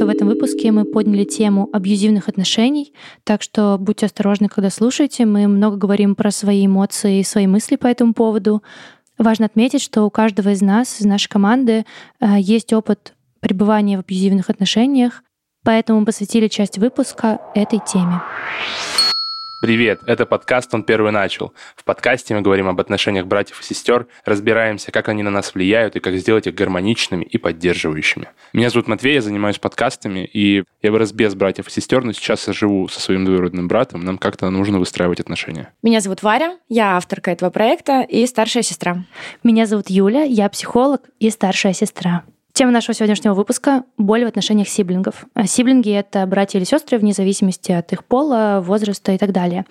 что в этом выпуске мы подняли тему абьюзивных отношений, так что будьте осторожны, когда слушаете. Мы много говорим про свои эмоции и свои мысли по этому поводу. Важно отметить, что у каждого из нас, из нашей команды, э, есть опыт пребывания в абьюзивных отношениях, поэтому мы посвятили часть выпуска этой теме. Привет, это подкаст «Он первый начал». В подкасте мы говорим об отношениях братьев и сестер, разбираемся, как они на нас влияют и как сделать их гармоничными и поддерживающими. Меня зовут Матвей, я занимаюсь подкастами, и я вырос без братьев и сестер, но сейчас я живу со своим двоюродным братом, нам как-то нужно выстраивать отношения. Меня зовут Варя, я авторка этого проекта и старшая сестра. Меня зовут Юля, я психолог и старшая сестра. Тема нашего сегодняшнего выпуска — боль в отношениях сиблингов. А сиблинги — это братья или сестры вне зависимости от их пола, возраста и так далее.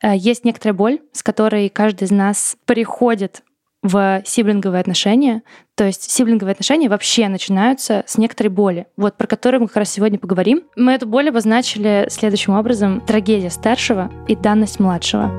А, есть некоторая боль, с которой каждый из нас приходит в сиблинговые отношения. То есть сиблинговые отношения вообще начинаются с некоторой боли, вот про которую мы как раз сегодня поговорим. Мы эту боль обозначили следующим образом. Трагедия старшего и данность младшего.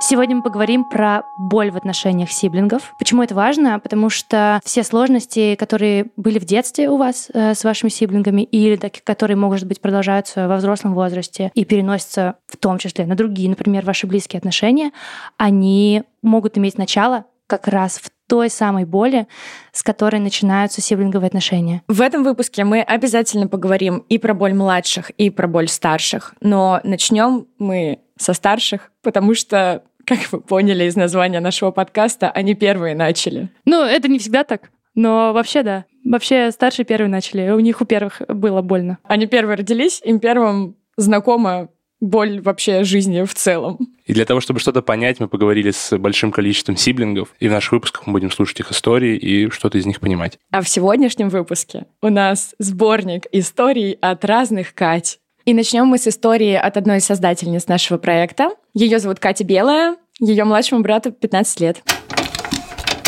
Сегодня мы поговорим про боль в отношениях сиблингов. Почему это важно? Потому что все сложности, которые были в детстве у вас э, с вашими сиблингами, или такие, которые, может быть, продолжаются во взрослом возрасте и переносятся в том числе на другие, например, ваши близкие отношения, они могут иметь начало как раз в той самой боли, с которой начинаются сиблинговые отношения. В этом выпуске мы обязательно поговорим и про боль младших, и про боль старших. Но начнем мы со старших, потому что как вы поняли из названия нашего подкаста, они первые начали. Ну, это не всегда так. Но вообще да. Вообще старшие первые начали. У них у первых было больно. Они первые родились, им первым знакома боль вообще жизни в целом. И для того, чтобы что-то понять, мы поговорили с большим количеством сиблингов, и в наших выпусках мы будем слушать их истории и что-то из них понимать. А в сегодняшнем выпуске у нас сборник историй от разных Кать. И начнем мы с истории от одной из создательниц нашего проекта. Ее зовут Катя Белая, ее младшему брату 15 лет.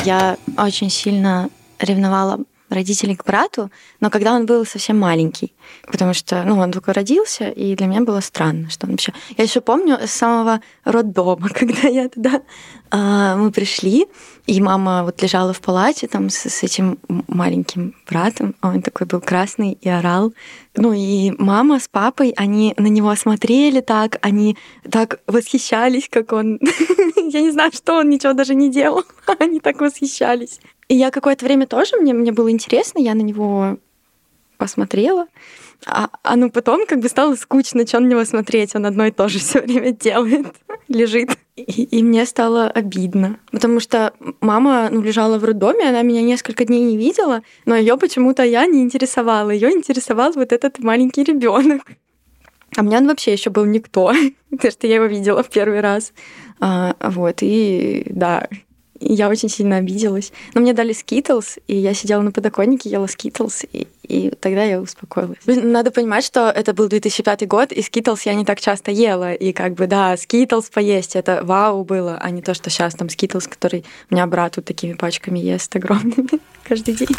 Я очень сильно ревновала родителей к брату, но когда он был совсем маленький, потому что, ну, он только родился, и для меня было странно, что он вообще... Я еще помню с самого роддома, когда я туда... А, мы пришли, и мама вот лежала в палате там с, с этим маленьким братом, он такой был красный и орал. Ну и мама с папой, они на него смотрели так, они так восхищались, как он... Я не знаю, что он ничего даже не делал. Они так восхищались. И я какое-то время тоже, мне, мне было интересно, я на него посмотрела. А, а ну потом как бы стало скучно, что на него смотреть, он одно и то же все время делает, лежит. И, и мне стало обидно, потому что мама ну, лежала в роддоме, она меня несколько дней не видела, но ее почему-то я не интересовала. Ее интересовал вот этот маленький ребенок. А меня он вообще еще был никто, потому что я его видела в первый раз. А, вот, и да, я очень сильно обиделась. Но мне дали скитлс, и я сидела на подоконнике, ела скитлс, и, и тогда я успокоилась. Надо понимать, что это был 2005 год, и скитлс я не так часто ела. И как бы, да, скитлс поесть, это вау было, а не то, что сейчас там скитлс, который у меня брат вот такими пачками ест огромными каждый день.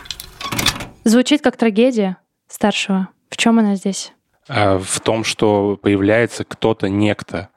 Звучит как трагедия старшего. В чем она здесь? А, в том, что появляется кто-то, некто,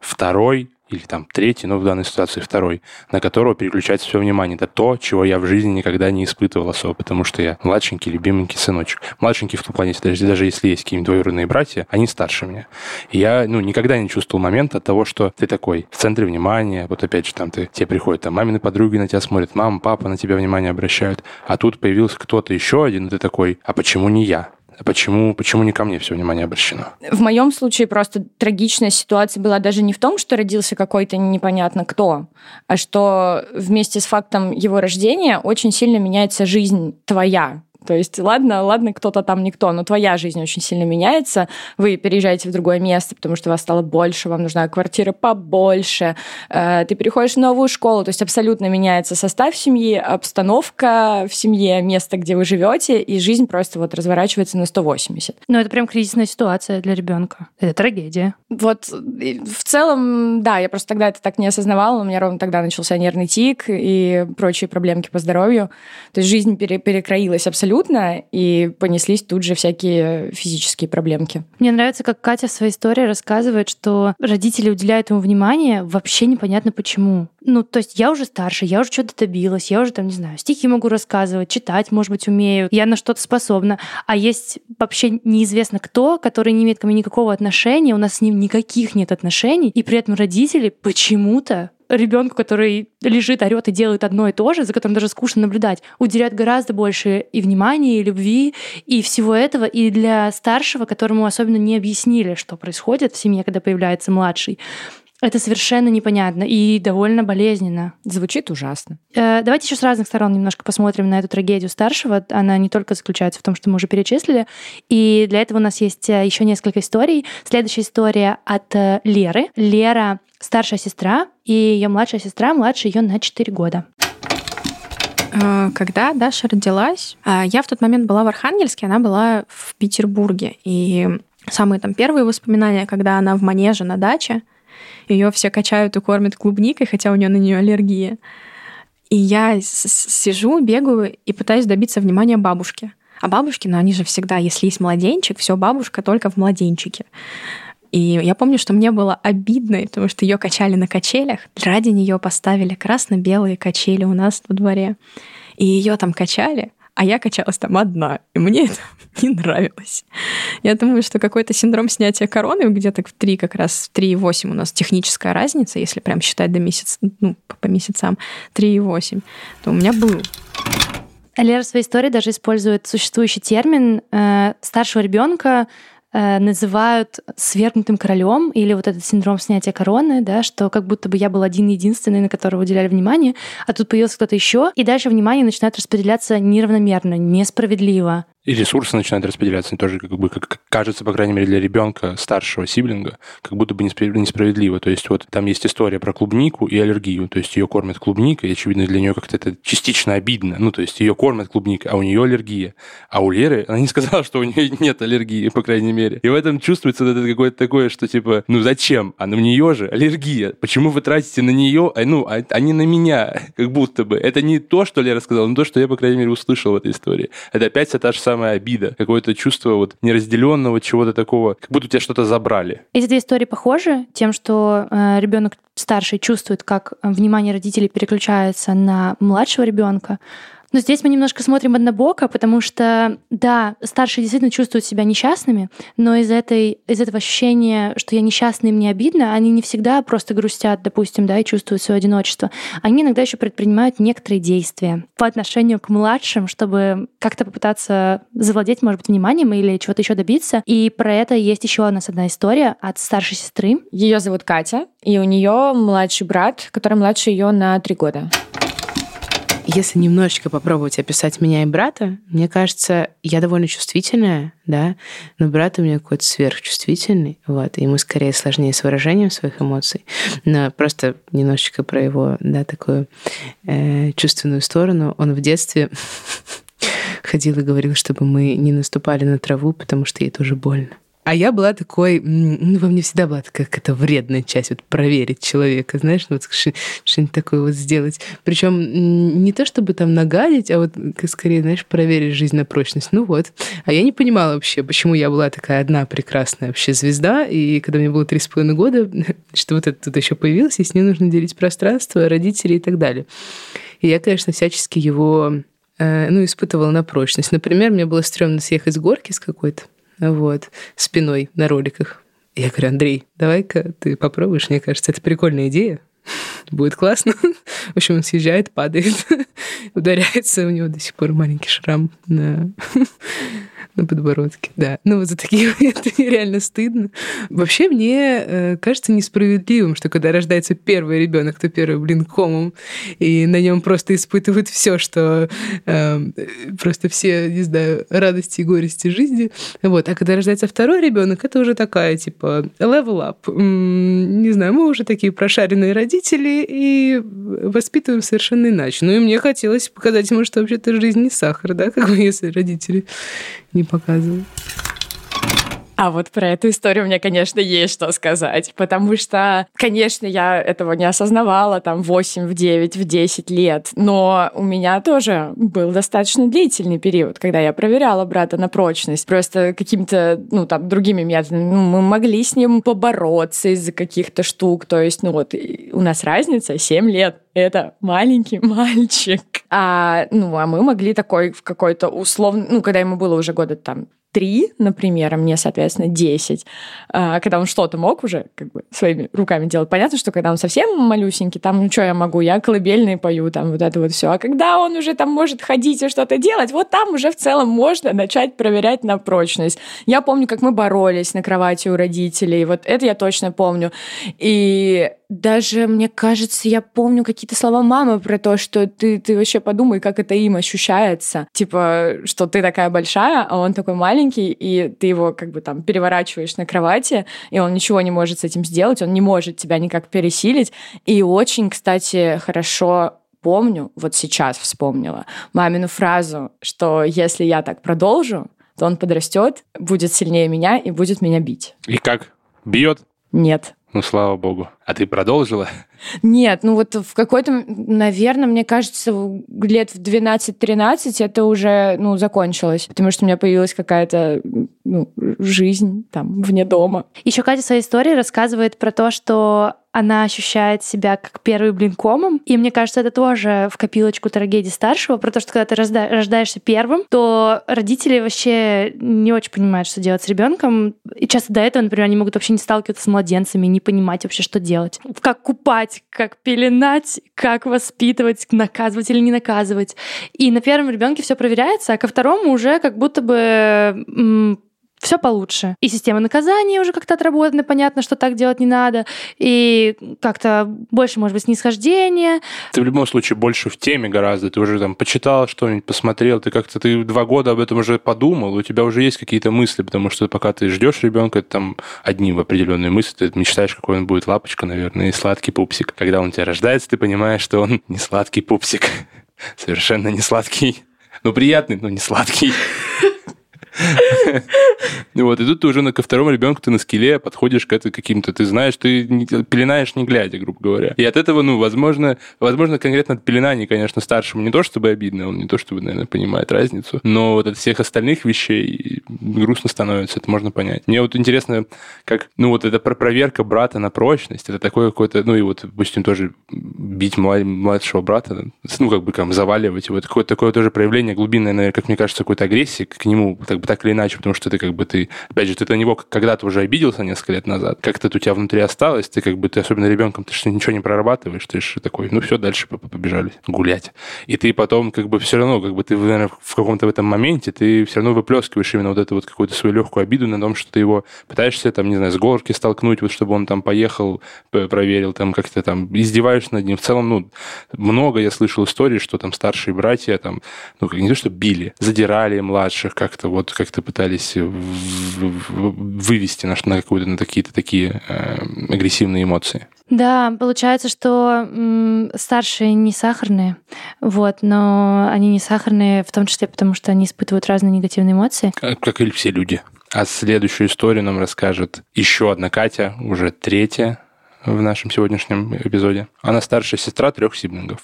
второй, или там третий, но в данной ситуации второй, на которого переключается все внимание. Это то, чего я в жизни никогда не испытывал особо, потому что я младшенький, любименький сыночек. Младшенький в том плане, даже, даже если есть какие-нибудь двоюродные братья, они старше меня. Я ну, никогда не чувствовал момента того, что ты такой в центре внимания, вот опять же там ты, тебе приходят там мамины подруги на тебя смотрят, мама, папа на тебя внимание обращают, а тут появился кто-то еще один, и ты такой, а почему не я? Почему, почему не ко мне все внимание обращено? В моем случае просто трагичная ситуация была даже не в том, что родился какой-то непонятно кто, а что вместе с фактом его рождения очень сильно меняется жизнь твоя, то есть, ладно, ладно, кто-то там никто, но твоя жизнь очень сильно меняется. Вы переезжаете в другое место, потому что вас стало больше, вам нужна квартира побольше. Э, ты переходишь в новую школу, то есть абсолютно меняется состав семьи, обстановка в семье, место, где вы живете, и жизнь просто вот разворачивается на 180. Ну, это прям кризисная ситуация для ребенка. Это трагедия. Вот в целом, да, я просто тогда это так не осознавала, у меня ровно тогда начался нервный тик и прочие проблемки по здоровью. То есть жизнь перекроилась абсолютно абсолютно, и понеслись тут же всякие физические проблемки. Мне нравится, как Катя в своей истории рассказывает, что родители уделяют ему внимание вообще непонятно почему. Ну, то есть я уже старше, я уже что-то добилась, я уже там, не знаю, стихи могу рассказывать, читать, может быть, умею, я на что-то способна. А есть вообще неизвестно кто, который не имеет ко мне никакого отношения, у нас с ним никаких нет отношений, и при этом родители почему-то ребенку, который лежит, орет и делает одно и то же, за которым даже скучно наблюдать, уделяют гораздо больше и внимания, и любви, и всего этого. И для старшего, которому особенно не объяснили, что происходит в семье, когда появляется младший, это совершенно непонятно и довольно болезненно. Звучит ужасно. Э, давайте еще с разных сторон немножко посмотрим на эту трагедию старшего. Она не только заключается в том, что мы уже перечислили. И для этого у нас есть э, еще несколько историй. Следующая история от э, Леры. Лера старшая сестра, и ее младшая сестра младше ее на 4 года. Когда Даша родилась, я в тот момент была в Архангельске, она была в Петербурге. И самые там первые воспоминания, когда она в манеже на даче, ее все качают и кормят клубникой, хотя у нее на нее аллергия. И я сижу, бегаю и пытаюсь добиться внимания бабушки. А бабушки, ну они же всегда, если есть младенчик, все бабушка только в младенчике. И я помню, что мне было обидно, потому что ее качали на качелях. Ради нее поставили красно-белые качели у нас во дворе. И ее там качали, а я качалась там одна, и мне это не нравилось. Я думаю, что какой-то синдром снятия короны где-то в 3 как раз, в 3,8 у нас техническая разница, если прям считать до месяца, ну, по месяцам, 3,8, то у меня был. Лера в своей истории даже использует существующий термин э, старшего ребенка называют свергнутым королем или вот этот синдром снятия короны, да, что как будто бы я был один единственный, на которого уделяли внимание, а тут появился кто-то еще, и дальше внимание начинает распределяться неравномерно, несправедливо. И ресурсы начинают распределяться тоже, как бы, как кажется, по крайней мере, для ребенка старшего сиблинга, как будто бы несправедливо. То есть вот там есть история про клубнику и аллергию. То есть ее кормят клубникой, и, очевидно, для нее как-то это частично обидно. Ну, то есть ее кормят клубникой, а у нее аллергия. А у Леры, она не сказала, что у нее нет аллергии, по крайней мере. И в этом чувствуется это какое-то такое, что типа, ну зачем? А на нее же аллергия. Почему вы тратите на нее, а, ну, а, а не на меня? Как будто бы. Это не то, что Лера сказала, но то, что я, по крайней мере, услышал в этой истории. Это опять та же самая самая обида, какое-то чувство вот неразделенного чего-то такого, как будто у тебя что-то забрали. Эти две истории похожи тем, что э, ребенок старший чувствует, как внимание родителей переключается на младшего ребенка, но здесь мы немножко смотрим однобоко, потому что, да, старшие действительно чувствуют себя несчастными, но из, этой, из этого ощущения, что я несчастный, мне обидно, они не всегда просто грустят, допустим, да, и чувствуют свое одиночество. Они иногда еще предпринимают некоторые действия по отношению к младшим, чтобы как-то попытаться завладеть, может быть, вниманием или чего-то еще добиться. И про это есть еще у нас одна история от старшей сестры. Ее зовут Катя, и у нее младший брат, который младше ее на три года. Если немножечко попробовать описать меня и брата, мне кажется, я довольно чувствительная, да, но брат у меня какой-то сверхчувствительный, вот, и ему скорее сложнее с выражением своих эмоций. Но просто немножечко про его, да, такую э, чувственную сторону. Он в детстве ходил и говорил, чтобы мы не наступали на траву, потому что ей тоже больно. А я была такой, ну, во мне всегда была такая какая-то вредная часть, вот проверить человека, знаешь, вот что-нибудь такое вот сделать. Причем не то, чтобы там нагадить, а вот скорее, знаешь, проверить жизнь на прочность. Ну вот. А я не понимала вообще, почему я была такая одна прекрасная вообще звезда, и когда мне было три с половиной года, что вот это тут еще появилось, и с ней нужно делить пространство, родители и так далее. И я, конечно, всячески его э, ну, испытывала на прочность. Например, мне было стрёмно съехать с горки с какой-то, вот, спиной на роликах. Я говорю, Андрей, давай-ка ты попробуешь, мне кажется, это прикольная идея. Будет классно. В общем, он съезжает, падает, ударяется, у него до сих пор маленький шрам на на подбородке, да. Ну, вот за такие моменты реально стыдно. Вообще, мне э, кажется несправедливым, что когда рождается первый ребенок, то первый, блин, комом, и на нем просто испытывают все, что э, просто все, не знаю, радости и горести жизни. Вот. А когда рождается второй ребенок, это уже такая, типа, level up. Не знаю, мы уже такие прошаренные родители и воспитываем совершенно иначе. Ну и мне хотелось показать ему, что вообще-то жизнь не сахар, да, как бы если родители не показывают. А вот про эту историю мне, конечно, есть что сказать, потому что, конечно, я этого не осознавала там 8, в 9, в 10 лет, но у меня тоже был достаточно длительный период, когда я проверяла брата на прочность, просто какими-то, ну, там, другими методами. Ну, мы могли с ним побороться из-за каких-то штук, то есть, ну, вот, у нас разница 7 лет, это маленький мальчик. А, ну, а мы могли такой в какой-то условно, ну, когда ему было уже года там три, например, а мне, соответственно, 10, а, когда он что-то мог уже как бы своими руками делать. Понятно, что когда он совсем малюсенький, там, ну, что я могу, я колыбельные пою, там, вот это вот все. А когда он уже там может ходить и что-то делать, вот там уже в целом можно начать проверять на прочность. Я помню, как мы боролись на кровати у родителей, вот это я точно помню. И даже, мне кажется, я помню какие-то слова мамы про то, что ты, ты вообще подумай, как это им ощущается. Типа, что ты такая большая, а он такой маленький, и ты его как бы там переворачиваешь на кровати, и он ничего не может с этим сделать, он не может тебя никак пересилить. И очень, кстати, хорошо помню, вот сейчас вспомнила, мамину фразу, что если я так продолжу, то он подрастет, будет сильнее меня и будет меня бить. И как? Бьет? Нет. Ну, слава богу. А ты продолжила? Нет, ну вот в какой-то, наверное, мне кажется, лет в 12-13 это уже, ну, закончилось, потому что у меня появилась какая-то ну, жизнь там вне дома. Еще Катя в своей истории рассказывает про то, что она ощущает себя как первый блин комом. И мне кажется, это тоже в копилочку трагедии старшего, про то, что когда ты рождаешься первым, то родители вообще не очень понимают, что делать с ребенком. И часто до этого, например, они могут вообще не сталкиваться с младенцами, не понимать вообще, что делать. Как купать, как пеленать, как воспитывать, наказывать или не наказывать. И на первом ребенке все проверяется, а ко второму уже как будто бы все получше. И система наказания уже как-то отработана, понятно, что так делать не надо. И как-то больше, может быть, снисхождения. Ты в любом случае больше в теме гораздо. Ты уже там почитал что-нибудь, посмотрел. Ты как-то ты два года об этом уже подумал. У тебя уже есть какие-то мысли, потому что пока ты ждешь ребенка, там одни в определенные мысли. Ты мечтаешь, какой он будет лапочка, наверное, и сладкий пупсик. Когда он у тебя рождается, ты понимаешь, что он не сладкий пупсик. Совершенно не сладкий. Ну, приятный, но не сладкий. Вот, и тут ты уже ко второму ребенку ты на скеле подходишь к это каким-то, ты знаешь, ты пеленаешь не глядя, грубо говоря. И от этого, ну, возможно, возможно, конкретно от пеленания, конечно, старшему не то чтобы обидно, он не то чтобы, наверное, понимает разницу, но вот от всех остальных вещей грустно становится, это можно понять. Мне вот интересно, как, ну, вот эта проверка брата на прочность, это такое какое-то, ну, и вот, допустим, тоже бить младшего брата, ну, как бы, там, заваливать его, это какое-то такое тоже проявление глубинное, наверное, как мне кажется, какой-то агрессии к нему, так бы так или иначе, потому что ты как бы ты, опять же, ты на него когда-то уже обиделся несколько лет назад, как-то у тебя внутри осталось, ты как бы, ты особенно ребенком, ты же ничего не прорабатываешь, ты же такой, ну все, дальше побежали гулять. И ты потом как бы все равно, как бы ты, наверное, в каком-то в этом моменте, ты все равно выплескиваешь именно вот эту вот какую-то свою легкую обиду на том, что ты его пытаешься там, не знаю, с горки столкнуть, вот чтобы он там поехал, проверил, там как-то там издеваешься над ним. В целом, ну, много я слышал историй, что там старшие братья там, ну, не то, что били, задирали младших как-то вот как-то пытались вывести на, на какие-то на такие-то такие э, агрессивные эмоции. Да, получается, что м, старшие не сахарные, вот, но они не сахарные в том числе потому, что они испытывают разные негативные эмоции. Как, как и все люди. А следующую историю нам расскажет еще одна Катя, уже третья в нашем сегодняшнем эпизоде. Она старшая сестра трех сиблингов.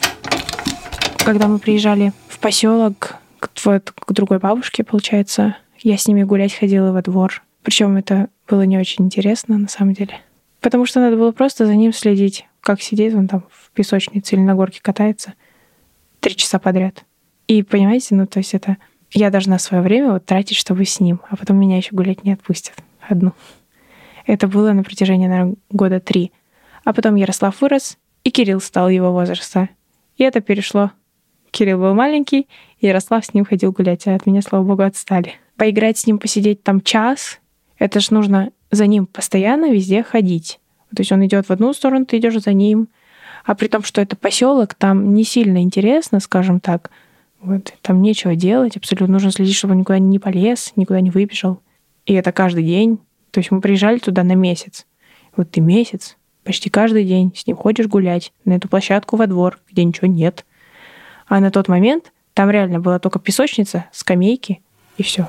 Когда мы приезжали в поселок к, к другой бабушке, получается, я с ними гулять ходила во двор. Причем это было не очень интересно, на самом деле. Потому что надо было просто за ним следить, как сидит он там в песочнице или на горке катается три часа подряд. И понимаете, ну то есть это я должна свое время вот тратить, чтобы с ним, а потом меня еще гулять не отпустят одну. Это было на протяжении, наверное, года три. А потом Ярослав вырос, и Кирилл стал его возраста. И это перешло. Кирилл был маленький, Ярослав с ним ходил гулять, а от меня, слава богу, отстали поиграть с ним, посидеть там час, это ж нужно за ним постоянно везде ходить. То есть он идет в одну сторону, ты идешь за ним. А при том, что это поселок, там не сильно интересно, скажем так. Вот, там нечего делать, абсолютно нужно следить, чтобы он никуда не полез, никуда не выбежал. И это каждый день. То есть мы приезжали туда на месяц. Вот ты месяц, почти каждый день с ним ходишь гулять на эту площадку во двор, где ничего нет. А на тот момент там реально была только песочница, скамейки и все.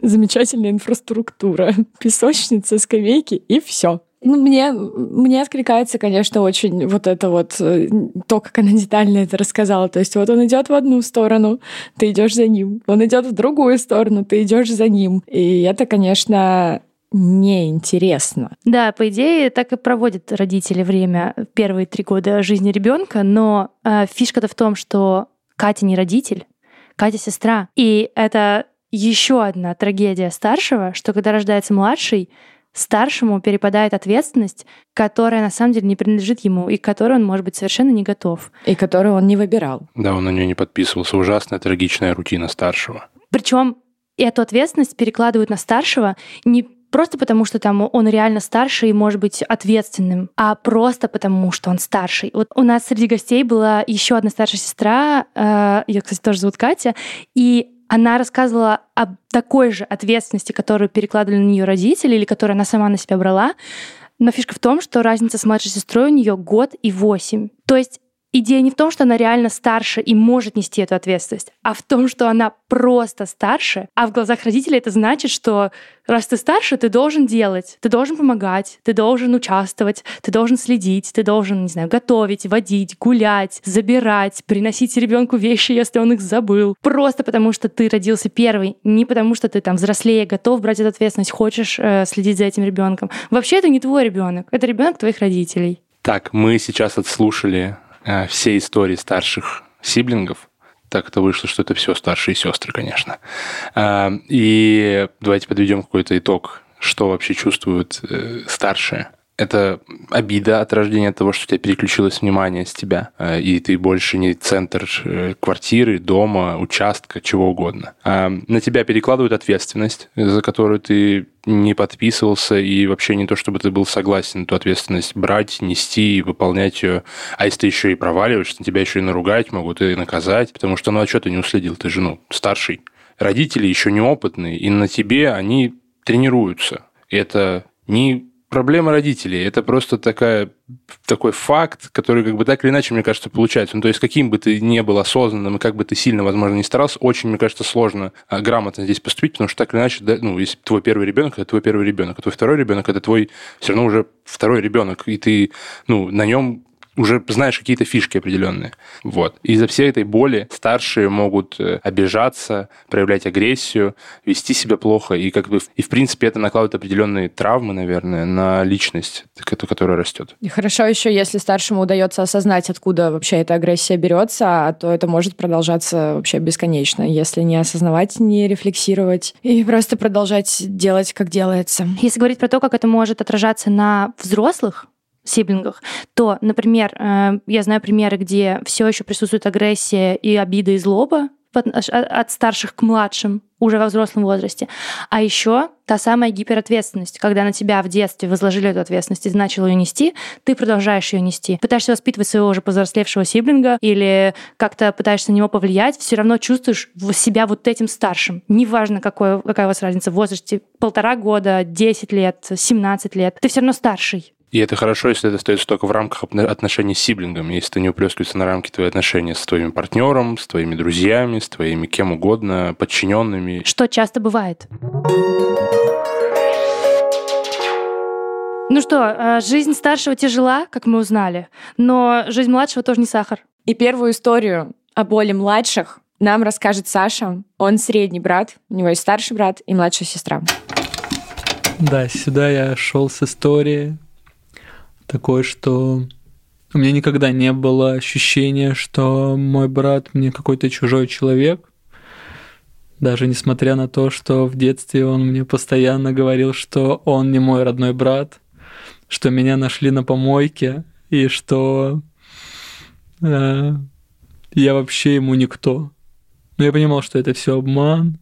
замечательная инфраструктура. Песочница, скамейки и все. Ну, мне, мне откликается, конечно, очень вот это вот, э, то, как она детально это рассказала. То есть вот он идет в одну сторону, ты идешь за ним. Он идет в другую сторону, ты идешь за ним. И это, конечно, неинтересно. Да, по идее, так и проводят родители время первые три года жизни ребенка, но э, фишка-то в том, что Катя не родитель, Катя сестра. И это еще одна трагедия старшего, что когда рождается младший, старшему перепадает ответственность, которая на самом деле не принадлежит ему и к которой он может быть совершенно не готов. И которую он не выбирал. Да, он на нее не подписывался. Ужасная трагичная рутина старшего. Причем эту ответственность перекладывают на старшего не просто потому, что там он реально старше и может быть ответственным, а просто потому, что он старший. Вот у нас среди гостей была еще одна старшая сестра, э, ее, кстати, тоже зовут Катя, и она рассказывала об такой же ответственности, которую перекладывали на нее родители или которую она сама на себя брала. Но фишка в том, что разница с младшей сестрой у нее год и восемь. То есть идея не в том, что она реально старше и может нести эту ответственность, а в том, что она просто старше, а в глазах родителей это значит, что раз ты старше, ты должен делать, ты должен помогать, ты должен участвовать, ты должен следить, ты должен, не знаю, готовить, водить, гулять, забирать, приносить ребенку вещи, если он их забыл. Просто потому, что ты родился первый, не потому, что ты там взрослее, готов брать эту ответственность, хочешь э, следить за этим ребенком. Вообще это не твой ребенок, это ребенок твоих родителей. Так, мы сейчас отслушали все истории старших сиблингов. Так это вышло, что это все старшие сестры, конечно. Э, и давайте подведем какой-то итог, что вообще чувствуют э, старшие. Это обида от рождения того, что у тебя переключилось внимание с тебя, э, и ты больше не центр э, квартиры, дома, участка, чего угодно. А на тебя перекладывают ответственность, за которую ты не подписывался, и вообще не то, чтобы ты был согласен эту ответственность брать, нести и выполнять ее. А если ты еще и проваливаешься, тебя еще и наругать могут, и наказать, потому что, ну, а что ты не уследил? Ты же, ну, старший. Родители еще неопытные, и на тебе они тренируются. И это не проблема родителей. Это просто такая, такой факт, который как бы так или иначе, мне кажется, получается. Ну, то есть каким бы ты ни был осознанным и как бы ты сильно, возможно, не старался, очень, мне кажется, сложно а, грамотно здесь поступить, потому что так или иначе, да, ну, если твой первый ребенок, это твой первый ребенок, а твой второй ребенок, это твой все равно уже второй ребенок, и ты, ну, на нем уже знаешь какие-то фишки определенные. Вот. Из-за всей этой боли старшие могут э, обижаться, проявлять агрессию, вести себя плохо, и как бы и в принципе это накладывает определенные травмы, наверное, на личность, которая растет. И хорошо еще, если старшему удается осознать, откуда вообще эта агрессия берется, а то это может продолжаться вообще бесконечно, если не осознавать, не рефлексировать и просто продолжать делать, как делается. Если говорить про то, как это может отражаться на взрослых, сиблингах, то, например, э, я знаю примеры, где все еще присутствует агрессия и обида и злоба от старших к младшим уже во взрослом возрасте. А еще та самая гиперответственность, когда на тебя в детстве возложили эту ответственность и ты начал ее нести, ты продолжаешь ее нести. Пытаешься воспитывать своего уже повзрослевшего сиблинга или как-то пытаешься на него повлиять, все равно чувствуешь себя вот этим старшим. Неважно, какой, какая у вас разница в возрасте, полтора года, 10 лет, 17 лет, ты все равно старший. И это хорошо, если это остается только в рамках отношений с сиблингами, если это не уплескивается на рамки твои отношения с твоим партнером, с твоими друзьями, с твоими кем угодно, подчиненными. Что часто бывает. Ну что, э, жизнь старшего тяжела, как мы узнали, но жизнь младшего тоже не сахар. И первую историю о боли младших нам расскажет Саша. Он средний брат, у него есть старший брат и младшая сестра. Да, сюда я шел с историей такое, что у меня никогда не было ощущения, что мой брат мне какой-то чужой человек. Даже несмотря на то, что в детстве он мне постоянно говорил, что он не мой родной брат, что меня нашли на помойке и что э, я вообще ему никто. Но я понимал, что это все обман,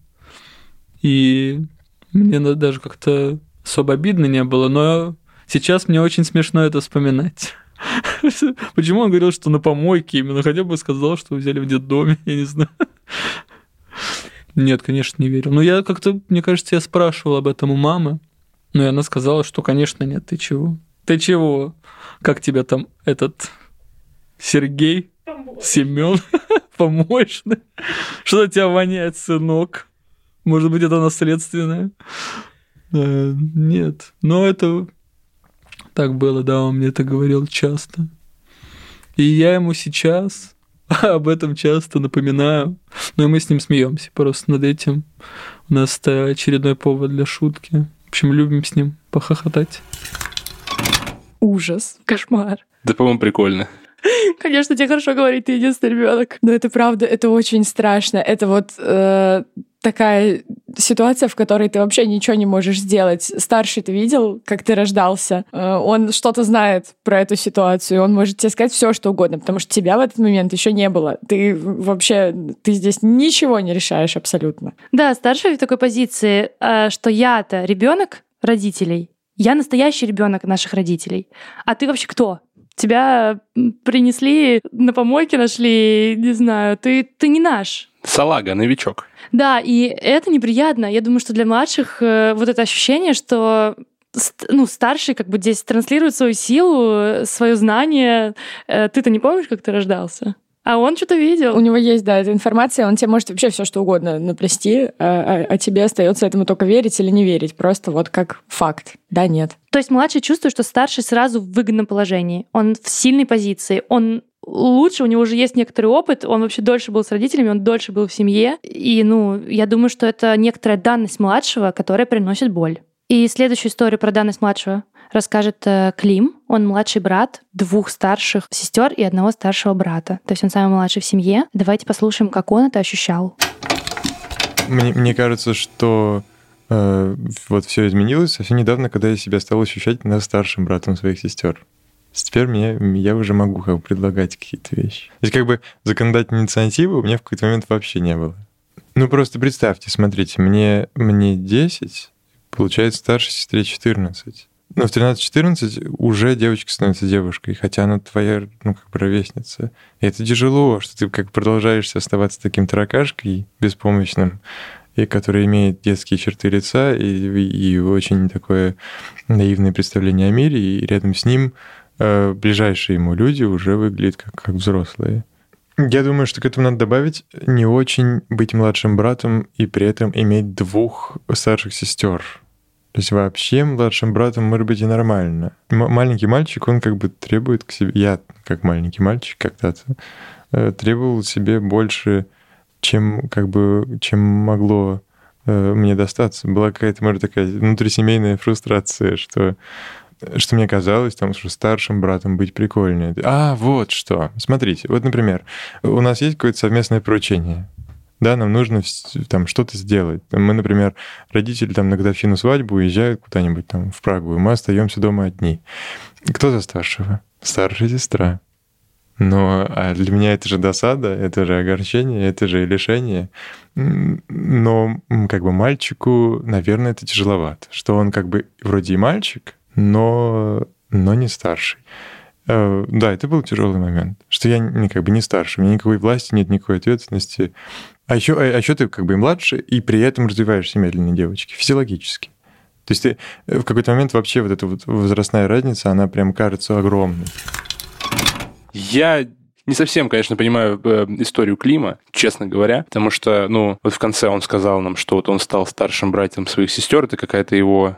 и мне даже как-то особо обидно не было, но Сейчас мне очень смешно это вспоминать. Почему он говорил, что на помойке именно? Хотя бы сказал, что взяли в детдоме, я не знаю. Нет, конечно, не верил. Но я как-то, мне кажется, я спрашивал об этом у мамы. Но и она сказала, что, конечно, нет, ты чего? Ты чего? Как тебя там этот Сергей? Семен? Помощный? Что тебя воняет, сынок? Может быть, это наследственное. Э, Нет. Но это так было, да, он мне это говорил часто. И я ему сейчас об этом часто напоминаю. Но и мы с ним смеемся просто над этим. У нас это очередной повод для шутки. В общем, любим с ним похохотать. Ужас, кошмар. Да, по-моему, прикольно. Конечно, тебе хорошо говорить, ты единственный ребенок. Но это правда, это очень страшно. Это вот э, такая ситуация, в которой ты вообще ничего не можешь сделать. Старший ты видел, как ты рождался. Э, он что-то знает про эту ситуацию. Он может тебе сказать все, что угодно, потому что тебя в этот момент еще не было. Ты вообще, ты здесь ничего не решаешь абсолютно. Да, старший в такой позиции, э, что я-то ребенок родителей, я настоящий ребенок наших родителей. А ты вообще кто? Тебя принесли на помойке, нашли, не знаю, ты, ты не наш. Салага, новичок. Да, и это неприятно. Я думаю, что для младших э, вот это ощущение, что ну, старший как бы здесь транслирует свою силу, свое знание. Э, Ты-то не помнишь, как ты рождался? А он что-то У видел. него есть, да, эта информация, он тебе может вообще все что угодно наплести, а, а- а тебе остается этому только верить или не верить. Просто вот как факт. Да, нет. То есть младший чувствует, что старший сразу в выгодном положении. Он в сильной позиции. Он лучше, у него уже есть некоторый опыт, он вообще дольше был с родителями, он дольше был в семье. И, ну, я думаю, что это некоторая данность младшего, которая приносит боль. И следующую историю про данность младшего расскажет э, Клим. Он младший брат двух старших сестер и одного старшего брата. То есть он самый младший в семье. Давайте послушаем, как он это ощущал. Мне, мне кажется, что э, вот все изменилось совсем недавно, когда я себя стал ощущать на старшим братом своих сестер. Теперь меня, я уже могу как бы предлагать какие-то вещи. То есть как бы законодательной инициативы у меня в какой-то момент вообще не было. Ну просто представьте, смотрите, мне, мне 10, получается старшей сестре 14. Ну, в 13-14 уже девочка становится девушкой, хотя она твоя, ну, как бы ровесница. И это тяжело, что ты как продолжаешь оставаться таким таракашкой беспомощным, и который имеет детские черты лица и, и очень такое наивное представление о мире, и рядом с ним ближайшие ему люди уже выглядят как, как взрослые. Я думаю, что к этому надо добавить не очень быть младшим братом и при этом иметь двух старших сестер. То есть вообще младшим братом может быть и нормально. М- маленький мальчик, он как бы требует к себе... Я, как маленький мальчик когда-то, э, требовал себе больше, чем как бы, чем могло э, мне достаться. Была какая-то, может, такая внутрисемейная фрустрация, что что мне казалось, там, что старшим братом быть прикольнее. А, вот что. Смотрите, вот, например, у нас есть какое-то совместное поручение. Да, нам нужно там что-то сделать. Мы, например, родители там на годовщину свадьбы уезжают куда-нибудь там в Прагу, и мы остаемся дома одни. Кто за старшего? Старшая сестра. Но а для меня это же досада, это же огорчение, это же лишение. Но как бы мальчику, наверное, это тяжеловато. Что он как бы вроде и мальчик, но, но не старший. Э, Да, это был тяжелый момент, что я не, как бы не старше, у меня никакой власти нет, никакой ответственности. А еще, а еще ты как бы и младше, и при этом развиваешься медленнее девочки, физиологически. То есть ты э, в какой-то момент вообще вот эта вот возрастная разница, она прям кажется огромной. Я не совсем, конечно, понимаю э, историю Клима, честно говоря, потому что, ну, вот в конце он сказал нам, что вот он стал старшим братом своих сестер, это какая-то его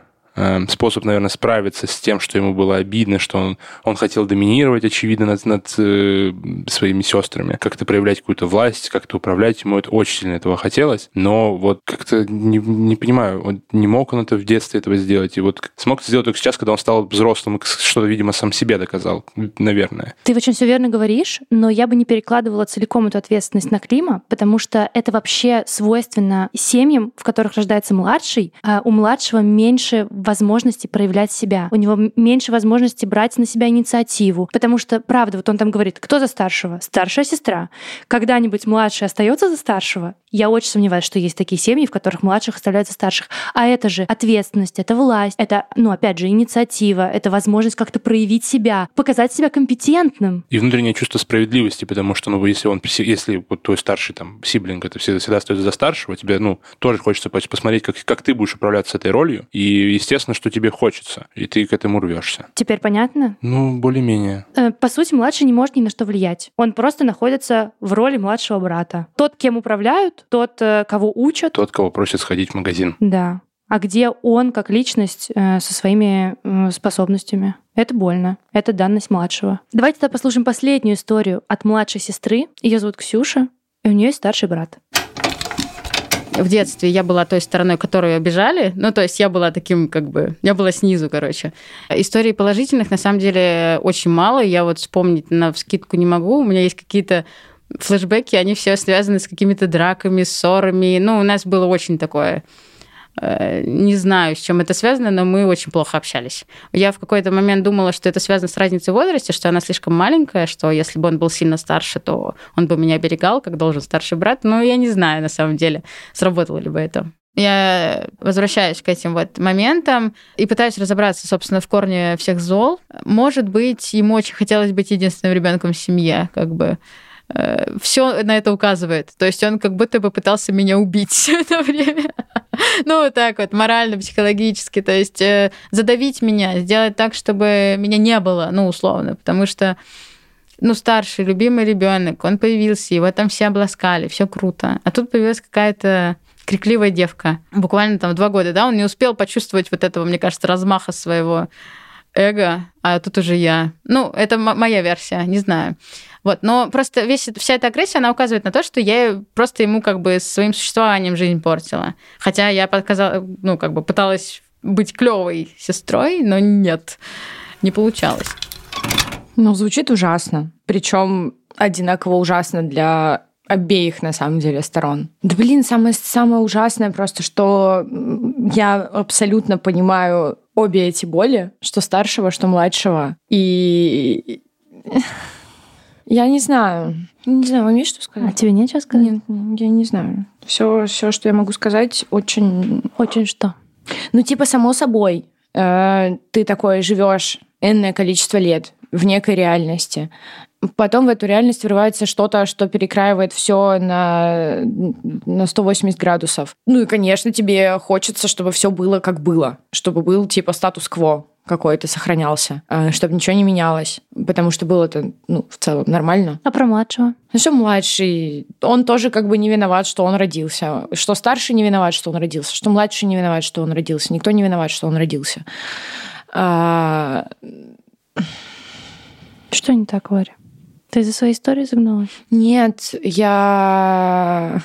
способ, наверное, справиться с тем, что ему было обидно, что он, он хотел доминировать, очевидно, над, над э, своими сестрами, как-то проявлять какую-то власть, как-то управлять, ему это очень сильно этого хотелось, но вот как-то не, не понимаю, он, не мог он это в детстве этого сделать, и вот смог это сделать только сейчас, когда он стал взрослым, что-то, видимо, сам себе доказал, наверное. Ты очень все верно говоришь, но я бы не перекладывала целиком эту ответственность на Клима, потому что это вообще свойственно семьям, в которых рождается младший. А у младшего меньше возможности проявлять себя. У него меньше возможности брать на себя инициативу. Потому что, правда, вот он там говорит, кто за старшего? Старшая сестра. Когда-нибудь младший остается за старшего? Я очень сомневаюсь, что есть такие семьи, в которых младших оставляют за старших. А это же ответственность, это власть, это, ну, опять же, инициатива, это возможность как-то проявить себя, показать себя компетентным. И внутреннее чувство справедливости, потому что, ну, если он, если вот твой старший там сиблинг, это всегда, всегда остается за старшего, тебе, ну, тоже хочется пос- посмотреть, как, как ты будешь управляться этой ролью, и, естественно, что тебе хочется, и ты к этому рвешься. Теперь понятно? Ну, более-менее. Э, По сути, младший не может ни на что влиять. Он просто находится в роли младшего брата. Тот, кем управляют, тот? Тот, э, кого учат? Тот, кого просят сходить в магазин. Да. А где он как личность э, со своими э, способностями? Это больно. Это данность младшего. Давайте тогда послушаем последнюю историю от младшей сестры. Ее зовут Ксюша, и у нее есть старший брат. В детстве я была той стороной, которую обижали. Ну, то есть я была таким, как бы, я была снизу, короче. Историй положительных, на самом деле, очень мало. Я вот вспомнить на вскидку не могу. У меня есть какие-то флешбеки, они все связаны с какими-то драками, ссорами. Ну, у нас было очень такое Э, не знаю, с чем это связано, но мы очень плохо общались. Я в какой-то момент думала, что это связано с разницей в возрасте, что она слишком маленькая, что если бы он был сильно старше, то он бы меня оберегал, как должен старший брат. Но я не знаю, на самом деле, сработало ли бы это. Я возвращаюсь к этим вот моментам и пытаюсь разобраться, собственно, в корне всех зол. Может быть, ему очень хотелось быть единственным ребенком в семье, как бы все на это указывает. То есть он как будто бы пытался меня убить все это время. ну, вот так вот, морально, психологически. То есть э, задавить меня, сделать так, чтобы меня не было, ну, условно. Потому что ну, старший, любимый ребенок, он появился, его там все обласкали, все круто. А тут появилась какая-то крикливая девка. Буквально там два года, да, он не успел почувствовать вот этого, мне кажется, размаха своего эго, а тут уже я. Ну, это моя версия, не знаю. Вот, но просто весь, вся эта агрессия, она указывает на то, что я просто ему как бы своим существованием жизнь портила. Хотя я показала, ну, как бы пыталась быть клевой сестрой, но нет, не получалось. Ну, звучит ужасно. Причем одинаково ужасно для обеих, на самом деле, сторон. Да, блин, самое, самое ужасное просто, что я абсолютно понимаю обе эти боли, что старшего, что младшего. И я не знаю. Не знаю, вам есть что сказать? А тебе нечего сказать? Нет, я не знаю. Все, все, что я могу сказать, очень... Очень что? Ну, типа, само собой, э, ты такой живешь энное количество лет в некой реальности. Потом в эту реальность врывается что-то, что перекраивает все на, на 180 градусов. Ну и, конечно, тебе хочется, чтобы все было как было, чтобы был типа статус-кво какой-то сохранялся, а, чтобы ничего не менялось, потому что было это, ну, в целом нормально. А про младшего? Ну, что младший, он тоже как бы не виноват, что он родился. Что старший не виноват, что он родился. Что младший не виноват, что он родился. Никто не виноват, что он родился. А... Что не так, Варя? Ты из-за своей истории загналась? Нет, я...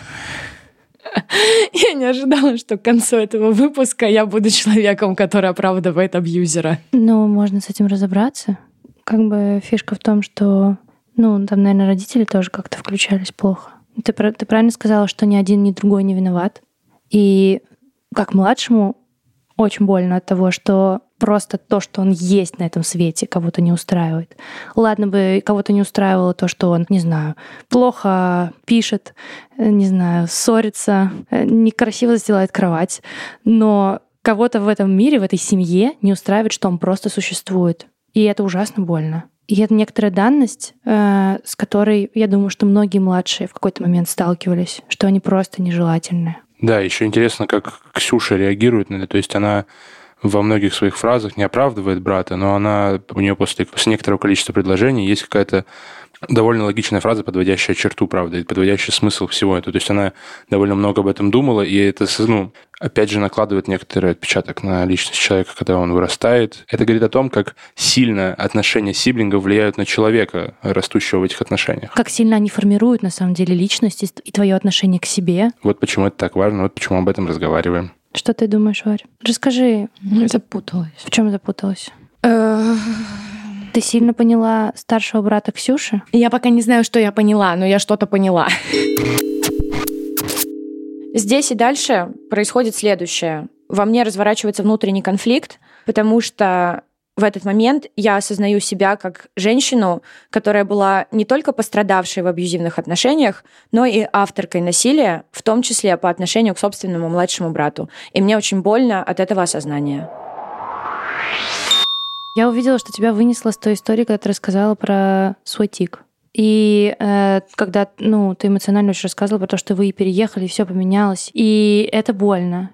Я не ожидала, что к концу этого выпуска я буду человеком, который оправдывает абьюзера. Ну, можно с этим разобраться. Как бы фишка в том, что, ну, там, наверное, родители тоже как-то включались плохо. Ты, ты правильно сказала, что ни один, ни другой не виноват. И как младшему очень больно от того, что просто то, что он есть на этом свете, кого-то не устраивает. Ладно бы кого-то не устраивало то, что он, не знаю, плохо пишет, э, не знаю, ссорится, э, некрасиво застилает кровать, но кого-то в этом мире, в этой семье не устраивает, что он просто существует. И это ужасно больно. И это некоторая данность, э, с которой, я думаю, что многие младшие в какой-то момент сталкивались, что они просто нежелательные. Да, еще интересно, как Ксюша реагирует на это. То есть она во многих своих фразах не оправдывает брата, но она у нее после, после некоторого количества предложений есть какая-то довольно логичная фраза, подводящая черту, правда, и подводящий смысл всего этого. То есть она довольно много об этом думала, и это, ну, опять же, накладывает некоторый отпечаток на личность человека, когда он вырастает. Это говорит о том, как сильно отношения сиблингов влияют на человека, растущего в этих отношениях. Как сильно они формируют, на самом деле, личность и твое отношение к себе. Вот почему это так важно, вот почему об этом разговариваем. Что ты думаешь, Варя? Расскажи. Запуталась. В чем запуталась? Э, ты сильно поняла старшего брата Ксюши? Я пока не знаю, что я поняла, но я что-то поняла. Здесь и дальше происходит следующее. Во мне разворачивается внутренний конфликт, потому что в этот момент я осознаю себя как женщину, которая была не только пострадавшей в абьюзивных отношениях, но и авторкой насилия, в том числе по отношению к собственному младшему брату. И мне очень больно от этого осознания. Я увидела, что тебя вынесло с той истории, когда ты рассказала про свой тик. И э, когда ну, ты эмоционально очень рассказывала про то, что вы переехали, и все поменялось. И это больно.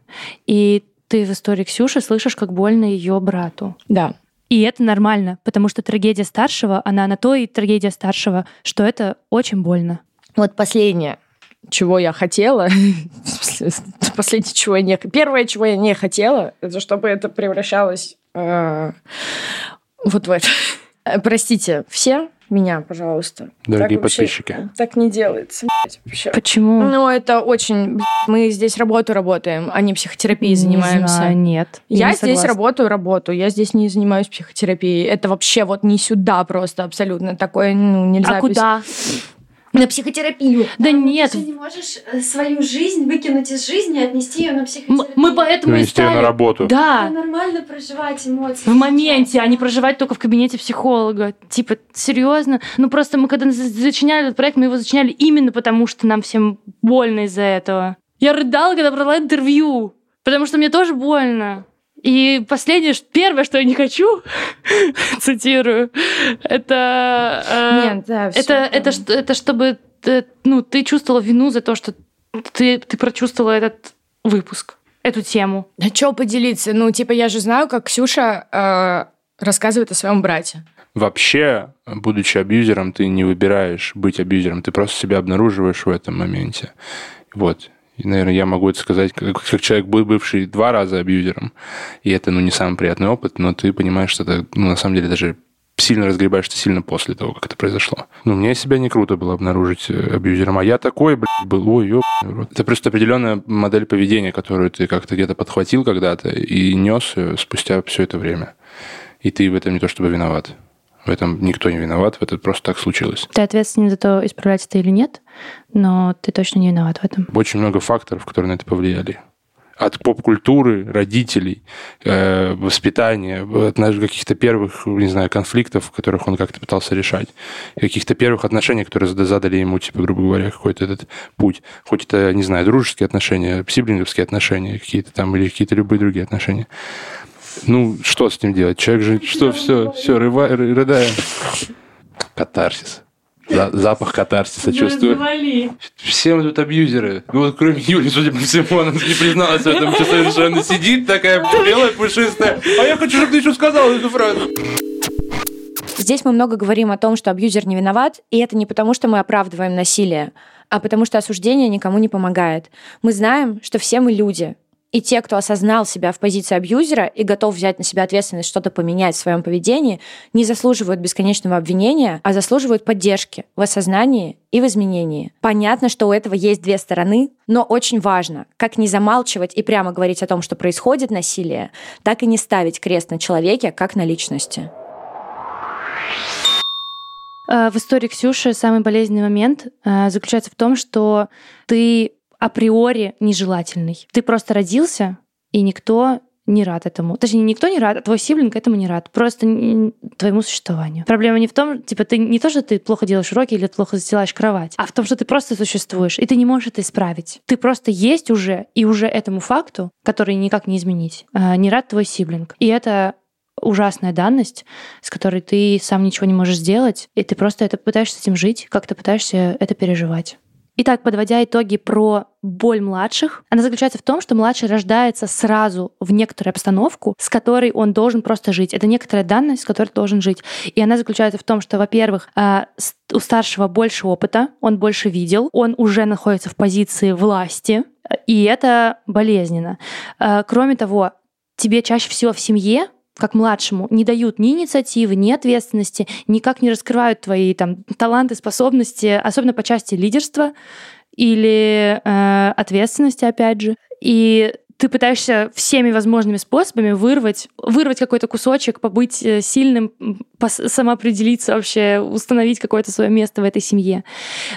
И ты в истории Ксюши слышишь, как больно ее брату. Да. И это нормально, потому что трагедия старшего, она на то и трагедия старшего, что это очень больно. Вот последнее, чего я хотела, последнее, чего я не... Первое, чего я не хотела, это чтобы это превращалось э, вот в это. Простите, все меня, пожалуйста. Дорогие Так вообще- подписчики. Так не делается, вообще. Почему? Ну, это очень... Мы здесь работу работаем, а не психотерапией Не занимаемся. знаю, нет. Я, не здесь согласна. работаю, работаю. Я здесь не занимаюсь психотерапией. Это вообще вот не сюда просто абсолютно. Такое ну, нельзя А куда? На психотерапию. Да нет. Ты не можешь э, свою жизнь выкинуть из жизни и отнести ее на психотерапию. Мы поэтому Ну, и её на стали... работу. Да, Нормально проживать эмоции. в моменте, а не проживать только в кабинете психолога. Типа, серьезно? Ну просто мы когда за- зачиняли этот проект, мы его зачиняли именно потому, что нам всем больно из-за этого. Я рыдала, когда брала интервью, потому что мне тоже больно. И последнее, первое, что я не хочу, цитирую, это... э, Нет, да, это, это, что- это чтобы ты, ну, ты чувствовала вину за то, что ты, ты прочувствовала этот выпуск, эту тему. А что поделиться? Ну, типа, я же знаю, как Ксюша э, рассказывает о своем брате. Вообще, будучи абьюзером, ты не выбираешь быть абьюзером, ты просто себя обнаруживаешь в этом моменте. Вот. И, наверное, я могу это сказать как, как человек, бывший два раза абьюзером, и это, ну, не самый приятный опыт, но ты понимаешь, что это, ну, на самом деле, даже сильно разгребаешь ты сильно после того, как это произошло. Ну, мне себя не круто было обнаружить э, абьюзером, а я такой, блядь, был, ой, рот. Это просто определенная модель поведения, которую ты как-то где-то подхватил когда-то и нес её спустя все это время. И ты в этом не то чтобы виноват. В этом никто не виноват, это просто так случилось. Ты ответственен за то, исправлять это или нет, но ты точно не виноват в этом. Очень много факторов, которые на это повлияли. От поп-культуры, родителей, э, воспитания, от каких-то первых, не знаю, конфликтов, которых он как-то пытался решать, каких-то первых отношений, которые зада- задали ему, типа, грубо говоря, какой-то этот путь. Хоть это, не знаю, дружеские отношения, сиблинговские отношения какие-то там, или какие-то любые другие отношения. Ну, что с ним делать? Человек же, что, все, все, рыдаем. Катарсис. За- запах катарсиса чувствую. Все мы тут абьюзеры. Ну вот кроме Юли, судя по всему, она не призналась в этом, что совершенно сидит такая белая, пушистая. А я хочу, чтобы ты еще сказала эту фразу. Здесь мы много говорим о том, что абьюзер не виноват, и это не потому, что мы оправдываем насилие, а потому что осуждение никому не помогает. Мы знаем, что все мы люди, и те, кто осознал себя в позиции абьюзера и готов взять на себя ответственность что-то поменять в своем поведении, не заслуживают бесконечного обвинения, а заслуживают поддержки в осознании и в изменении. Понятно, что у этого есть две стороны, но очень важно, как не замалчивать и прямо говорить о том, что происходит насилие, так и не ставить крест на человеке, как на личности. Э, В истории Ксюши самый болезненный момент э, заключается в том, что ты априори нежелательный. Ты просто родился, и никто не рад этому. Точнее, никто не рад, а твой сиблинг этому не рад. Просто н- твоему существованию. Проблема не в том, типа, ты не то, что ты плохо делаешь уроки или плохо застилаешь кровать, а в том, что ты просто существуешь, и ты не можешь это исправить. Ты просто есть уже, и уже этому факту, который никак не изменить, э, не рад твой сиблинг. И это ужасная данность, с которой ты сам ничего не можешь сделать, и ты просто это пытаешься с этим жить, как-то пытаешься это переживать. Итак, подводя итоги про боль младших, она заключается в том, что младший рождается сразу в некоторую обстановку, с которой он должен просто жить. Это некоторая данность, с которой должен жить. И она заключается в том, что, во-первых, а, у старшего больше опыта, он больше видел, он уже находится в позиции власти, и это болезненно. А, Кроме того, тебе чаще всего в семье как младшему не дают ни инициативы, ни ответственности, никак не раскрывают твои там таланты, способности, особенно по части лидерства или э, ответственности, опять же. И ты пытаешься всеми возможными способами вырвать, вырвать какой-то кусочек, побыть э, сильным, самоопределиться вообще, установить какое-то свое место в этой семье.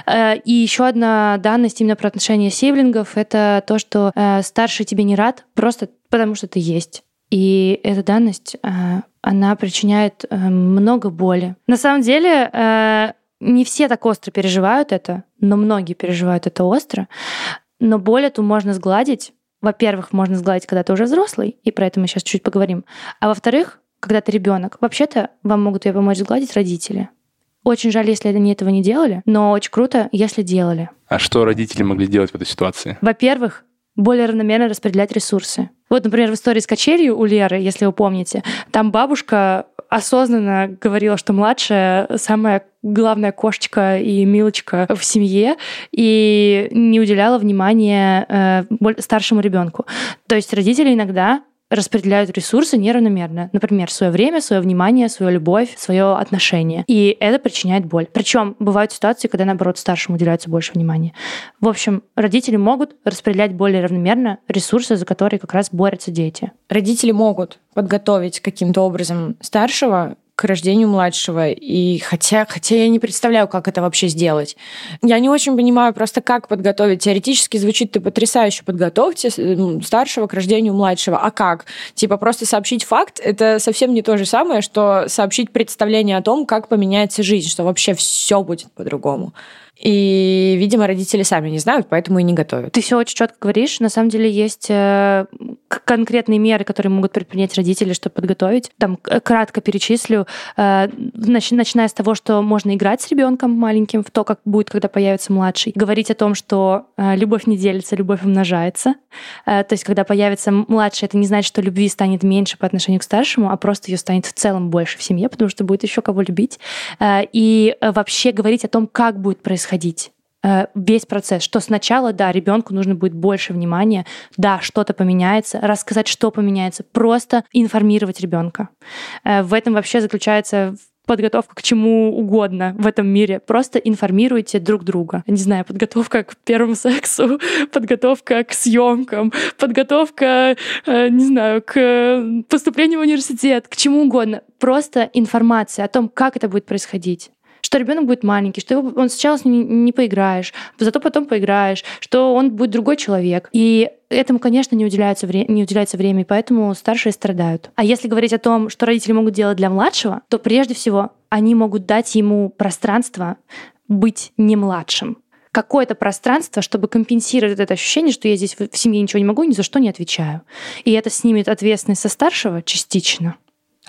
Э, И еще одна данность именно про отношения сиблингов — это то, что э, старший тебе не рад просто потому, что ты есть. И эта данность, э, она причиняет э, много боли. На самом деле, э, не все так остро переживают это, но многие переживают это остро. Но боль эту можно сгладить. Во-первых, можно сгладить, когда ты уже взрослый, и про это мы сейчас чуть поговорим. А во-вторых, когда ты ребенок, вообще-то вам могут ее помочь сгладить родители. Очень жаль, если они этого не делали, но очень круто, если делали. А что родители могли делать в этой ситуации? Во-первых, более равномерно распределять ресурсы. Вот, например, в истории с качелью у Леры, если вы помните, там бабушка осознанно говорила, что младшая самая главная кошечка и милочка в семье и не уделяла внимания э, старшему ребенку. То есть родители иногда распределяют ресурсы неравномерно. Например, свое время, свое внимание, свою любовь, свое отношение. И это причиняет боль. Причем бывают ситуации, когда, наоборот, старшему уделяется больше внимания. В общем, родители могут распределять более равномерно ресурсы, за которые как раз борются дети. Родители могут подготовить каким-то образом старшего к рождению младшего. И хотя, хотя я не представляю, как это вообще сделать. Я не очень понимаю просто, как подготовить. Теоретически звучит, ты потрясающе подготовьте старшего к рождению младшего. А как? Типа просто сообщить факт, это совсем не то же самое, что сообщить представление о том, как поменяется жизнь, что вообще все будет по-другому. И, видимо, родители сами не знают, поэтому и не готовят. Ты все очень четко говоришь. На самом деле есть э, конкретные меры, которые могут предпринять родители, чтобы подготовить. Там кратко перечислю, э, начиная с того, что можно играть с ребенком маленьким в то, как будет, когда появится младший. Говорить о том, что э, любовь не делится, любовь умножается. То есть, когда появится младший, это не значит, что любви станет меньше по отношению к старшему, а просто ее станет в целом больше в семье, потому что будет еще кого любить. И вообще говорить о том, как будет происходить происходить э, весь процесс, что сначала, да, ребенку нужно будет больше внимания, да, что-то поменяется, рассказать, что поменяется, просто информировать ребенка. Э, в этом вообще заключается подготовка к чему угодно в этом мире. Просто информируйте друг друга. Не знаю, подготовка к первому сексу, подготовка к съемкам, подготовка, э, не знаю, к поступлению в университет, к чему угодно. Просто информация о том, как это будет происходить что ребенок будет маленький, что его, он сначала с ним не поиграешь, зато потом поиграешь, что он будет другой человек. И этому, конечно, не уделяется, вре- не уделяется время, и поэтому старшие страдают. А если говорить о том, что родители могут делать для младшего, то прежде всего они могут дать ему пространство быть не младшим какое-то пространство, чтобы компенсировать это ощущение, что я здесь в семье ничего не могу, ни за что не отвечаю. И это снимет ответственность со старшего частично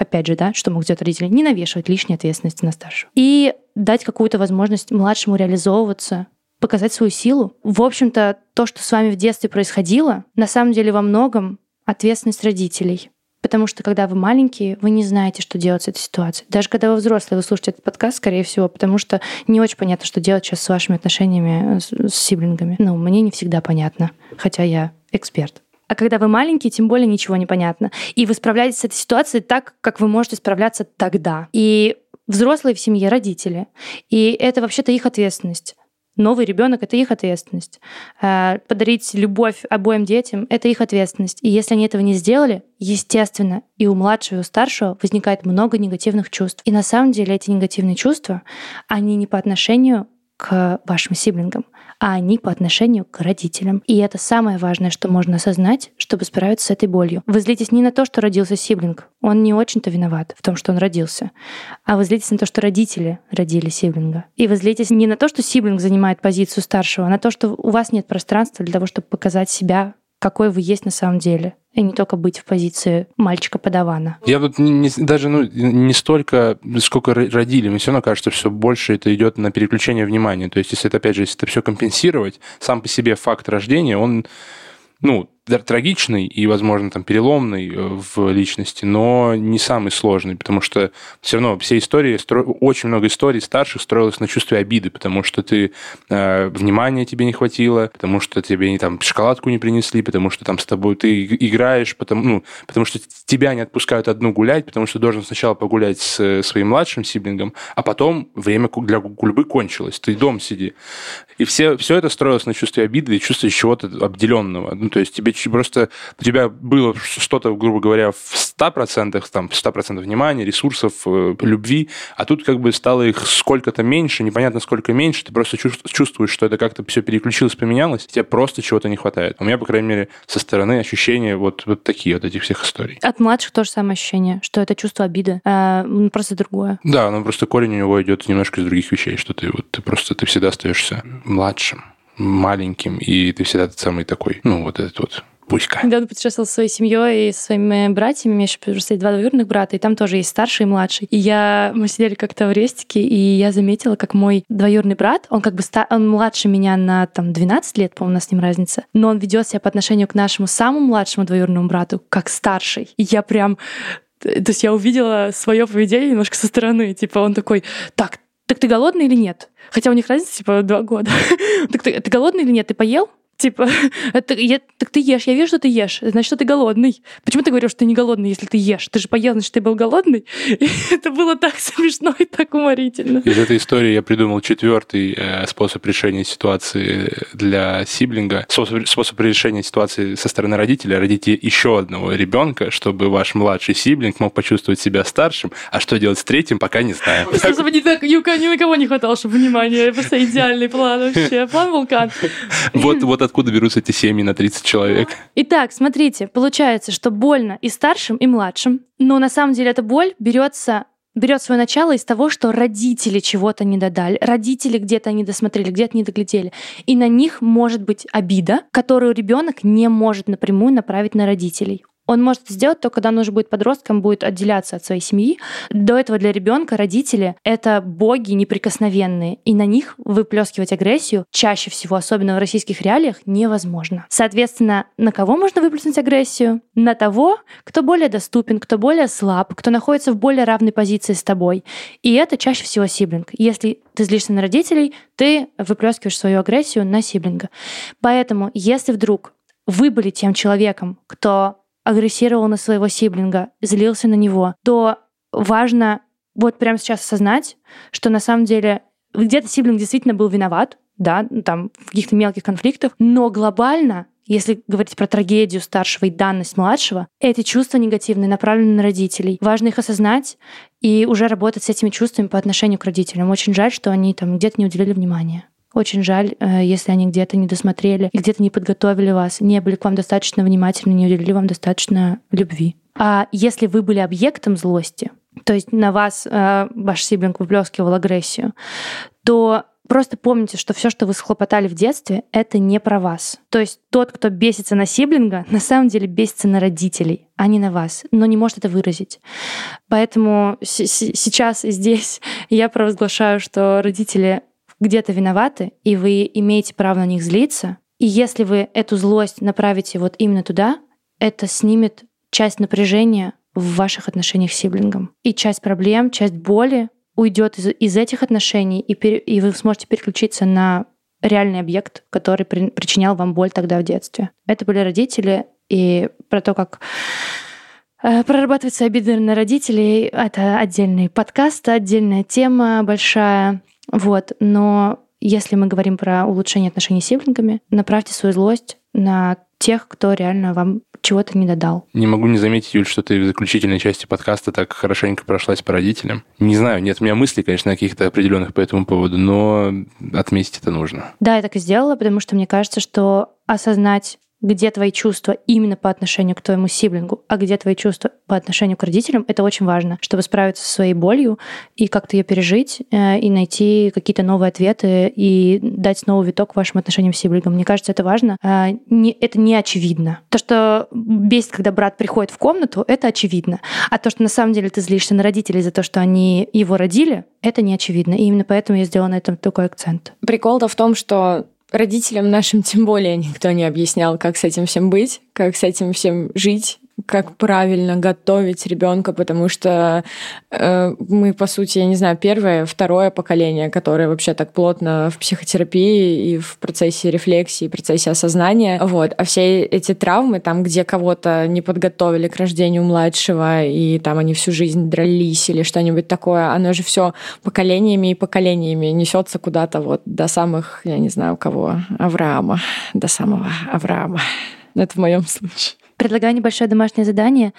опять же, да, что могут сделать родители, не навешивать лишней ответственности на старшего. И дать какую-то возможность младшему реализовываться, показать свою силу. В общем-то, то, что с вами в детстве происходило, на самом деле во многом ответственность родителей. Потому что когда вы маленькие, вы не знаете, что делать с этой ситуацией. Даже когда вы взрослые, вы слушаете этот подкаст, скорее всего, потому что не очень понятно, что делать сейчас с вашими отношениями с, с сиблингами. Ну, мне не всегда понятно, хотя я эксперт. А когда вы маленький, тем более ничего не понятно. И вы справляетесь с этой ситуацией так, как вы можете справляться тогда. И взрослые в семье родители. И это вообще-то их ответственность. Новый ребенок это их ответственность. Э, подарить любовь обоим детям это их ответственность. И если они этого не сделали, естественно, и у младшего, и у старшего возникает много негативных чувств. И на самом деле эти негативные чувства, они не по отношению к вашим сиблингам, а они по отношению к родителям. И это самое важное, что можно осознать, чтобы справиться с этой болью. Вы злитесь не на то, что родился сиблинг, он не очень-то виноват в том, что он родился, а вы злитесь на то, что родители родили сиблинга. И вы злитесь не на то, что сиблинг занимает позицию старшего, а на то, что у вас нет пространства для того, чтобы показать себя какой вы есть на самом деле, и не только быть в позиции мальчика-подавана. Я вот не, даже ну, не столько, сколько родили, мне все равно кажется, что все больше это идет на переключение внимания. То есть, если это, опять же, если это все компенсировать, сам по себе факт рождения, он ну, трагичный и, возможно, там переломный э, в личности, но не самый сложный, потому что все равно все истории, очень много историй старших строилось на чувстве обиды, потому что ты э, внимания тебе не хватило, потому что тебе не там шоколадку не принесли, потому что там с тобой ты играешь, потому, ну, потому что тебя не отпускают одну гулять, потому что ты должен сначала погулять с своим младшим сиблингом, а потом время для гульбы кончилось, ты дом сиди. И все, все это строилось на чувстве обиды и чувстве чего-то обделенного. Ну, то есть тебе просто у тебя было что-то, грубо говоря, в 100%, там, 100% внимания, ресурсов, э, любви, а тут как бы стало их сколько-то меньше, непонятно сколько меньше, ты просто чувствуешь, что это как-то все переключилось, поменялось, тебе просто чего-то не хватает. У меня, по крайней мере, со стороны ощущения вот, вот такие вот этих всех историй. От младших тоже самое ощущение, что это чувство обиды, а, просто другое. Да, но просто корень у него идет немножко из других вещей, что ты вот ты просто ты всегда остаешься младшим, маленьким, и ты всегда тот самый такой, ну, вот этот вот Пуська. Недавно путешествовала со своей семьей и со своими братьями. У меня еще просто есть два двоюродных брата, и там тоже есть старший и младший. И я... Мы сидели как-то в рестике, и я заметила, как мой двоюродный брат, он как бы ста... он младше меня на там 12 лет, по-моему, у нас с ним разница, но он ведет себя по отношению к нашему самому младшему двоюродному брату как старший. И я прям то есть я увидела свое поведение немножко со стороны. Типа он такой, так, так ты голодный или нет? Хотя у них разница, типа, два года. так ты, ты голодный или нет? Ты поел? Типа, это, я, так ты ешь, я вижу, что ты ешь, значит, что ты голодный. Почему ты говоришь, что ты не голодный, если ты ешь? Ты же поел, значит, ты был голодный. И это было так смешно и так уморительно. Из этой истории я придумал четвертый э, способ решения ситуации для сиблинга. Способ, способ решения ситуации со стороны родителя. Родите еще одного ребенка, чтобы ваш младший сиблинг мог почувствовать себя старшим. А что делать с третьим, пока не знаю. Чтобы ни, так, ни, ни на кого не хватало, чтобы внимания. Просто идеальный план вообще. План вулкан. Вот, вот откуда берутся эти семьи на 30 человек. Итак, смотрите, получается, что больно и старшим, и младшим, но на самом деле эта боль берется берет свое начало из того, что родители чего-то не додали, родители где-то не досмотрели, где-то не доглядели. И на них может быть обида, которую ребенок не может напрямую направить на родителей. Он может сделать только когда он уже будет подростком, будет отделяться от своей семьи. До этого для ребенка родители — это боги неприкосновенные, и на них выплескивать агрессию чаще всего, особенно в российских реалиях, невозможно. Соответственно, на кого можно выплеснуть агрессию? На того, кто более доступен, кто более слаб, кто находится в более равной позиции с тобой. И это чаще всего сиблинг. Если ты злишься на родителей, ты выплескиваешь свою агрессию на сиблинга. Поэтому, если вдруг вы были тем человеком, кто агрессировал на своего сиблинга, злился на него, то важно вот прямо сейчас осознать, что на самом деле где-то сиблинг действительно был виноват, да, там в каких-то мелких конфликтах, но глобально если говорить про трагедию старшего и данность младшего, эти чувства негативные направлены на родителей. Важно их осознать и уже работать с этими чувствами по отношению к родителям. Очень жаль, что они там где-то не уделили внимания. Очень жаль, э, если они где-то не досмотрели, где-то не подготовили вас, не были к вам достаточно внимательны, не уделили вам достаточно любви. А если вы были объектом злости, то есть на вас э, ваш сиблинг выплескивал агрессию, то просто помните, что все, что вы схлопотали в детстве, это не про вас. То есть тот, кто бесится на сиблинга, на самом деле бесится на родителей, а не на вас, но не может это выразить. Поэтому сейчас и здесь я провозглашаю, что родители где-то виноваты, и вы имеете право на них злиться. И если вы эту злость направите вот именно туда, это снимет часть напряжения в ваших отношениях с сиблингом. И часть проблем, часть боли уйдет из, из этих отношений, и, пер, и вы сможете переключиться на реальный объект, который при, причинял вам боль тогда в детстве. Это были родители, и про то, как э, Прорабатывать свои обиды на родителей — это отдельный подкаст, отдельная тема большая. Вот, но если мы говорим про улучшение отношений с сиблингами, направьте свою злость на тех, кто реально вам чего-то не додал. Не могу не заметить, Юль, что ты в заключительной части подкаста так хорошенько прошлась по родителям. Не знаю, нет у меня мыслей, конечно, каких-то определенных по этому поводу, но отметить это нужно. Да, я так и сделала, потому что мне кажется, что осознать где твои чувства именно по отношению к твоему сиблингу, а где твои чувства по отношению к родителям, это очень важно, чтобы справиться со своей болью и как-то ее пережить, э, и найти какие-то новые ответы и дать новый виток вашим отношениям с сиблингом. Мне кажется, это важно. А, это не очевидно. То, что бесит, когда брат приходит в комнату, это очевидно. А то, что на самом деле ты злишься на родителей за то, что они его родили, это не очевидно. И именно поэтому я сделала на этом такой акцент. Прикол-то в том, что родителям нашим тем более никто не объяснял, как с этим всем быть, как с этим всем жить как правильно готовить ребенка, потому что э, мы, по сути, я не знаю, первое, второе поколение, которое вообще так плотно в психотерапии и в процессе рефлексии, в процессе осознания. Вот. А все эти травмы, там, где кого-то не подготовили к рождению младшего, и там они всю жизнь дрались или что-нибудь такое, оно же все поколениями и поколениями несется куда-то вот до самых, я не знаю, кого, Авраама, до самого Авраама. Это в моем случае. Предлагаю небольшое домашнее задание.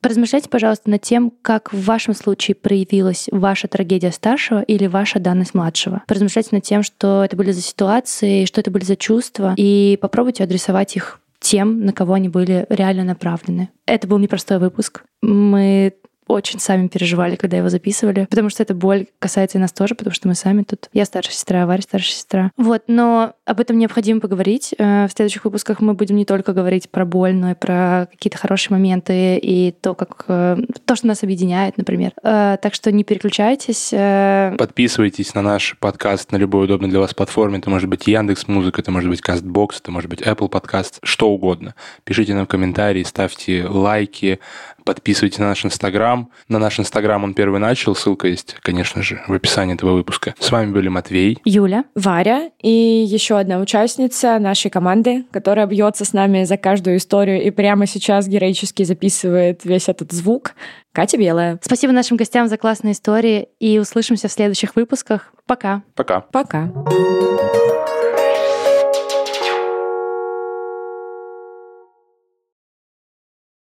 Поразмышляйте, пожалуйста, над тем, как в вашем случае проявилась ваша трагедия старшего или ваша данность младшего. Поразмышляйте над тем, что это были за ситуации, что это были за чувства, и попробуйте адресовать их тем, на кого они были реально направлены. Это был непростой выпуск. Мы очень сами переживали, когда его записывали, потому что эта боль касается и нас тоже, потому что мы сами тут. Я старшая сестра, Варя старшая сестра. Вот, но об этом необходимо поговорить. Э, в следующих выпусках мы будем не только говорить про боль, но и про какие-то хорошие моменты и то, как э, то, что нас объединяет, например. Э, так что не переключайтесь. Подписывайтесь на наш подкаст на любой удобной для вас платформе. Это может быть Яндекс Музыка, это может быть Castbox, это может быть Apple Podcast, что угодно. Пишите нам комментарии, ставьте лайки, Подписывайтесь на наш Инстаграм. На наш Инстаграм он первый начал. Ссылка есть, конечно же, в описании этого выпуска. С вами были Матвей. Юля. Варя. И еще одна участница нашей команды, которая бьется с нами за каждую историю и прямо сейчас героически записывает весь этот звук. Катя Белая. Спасибо нашим гостям за классные истории. И услышимся в следующих выпусках. Пока. Пока. Пока.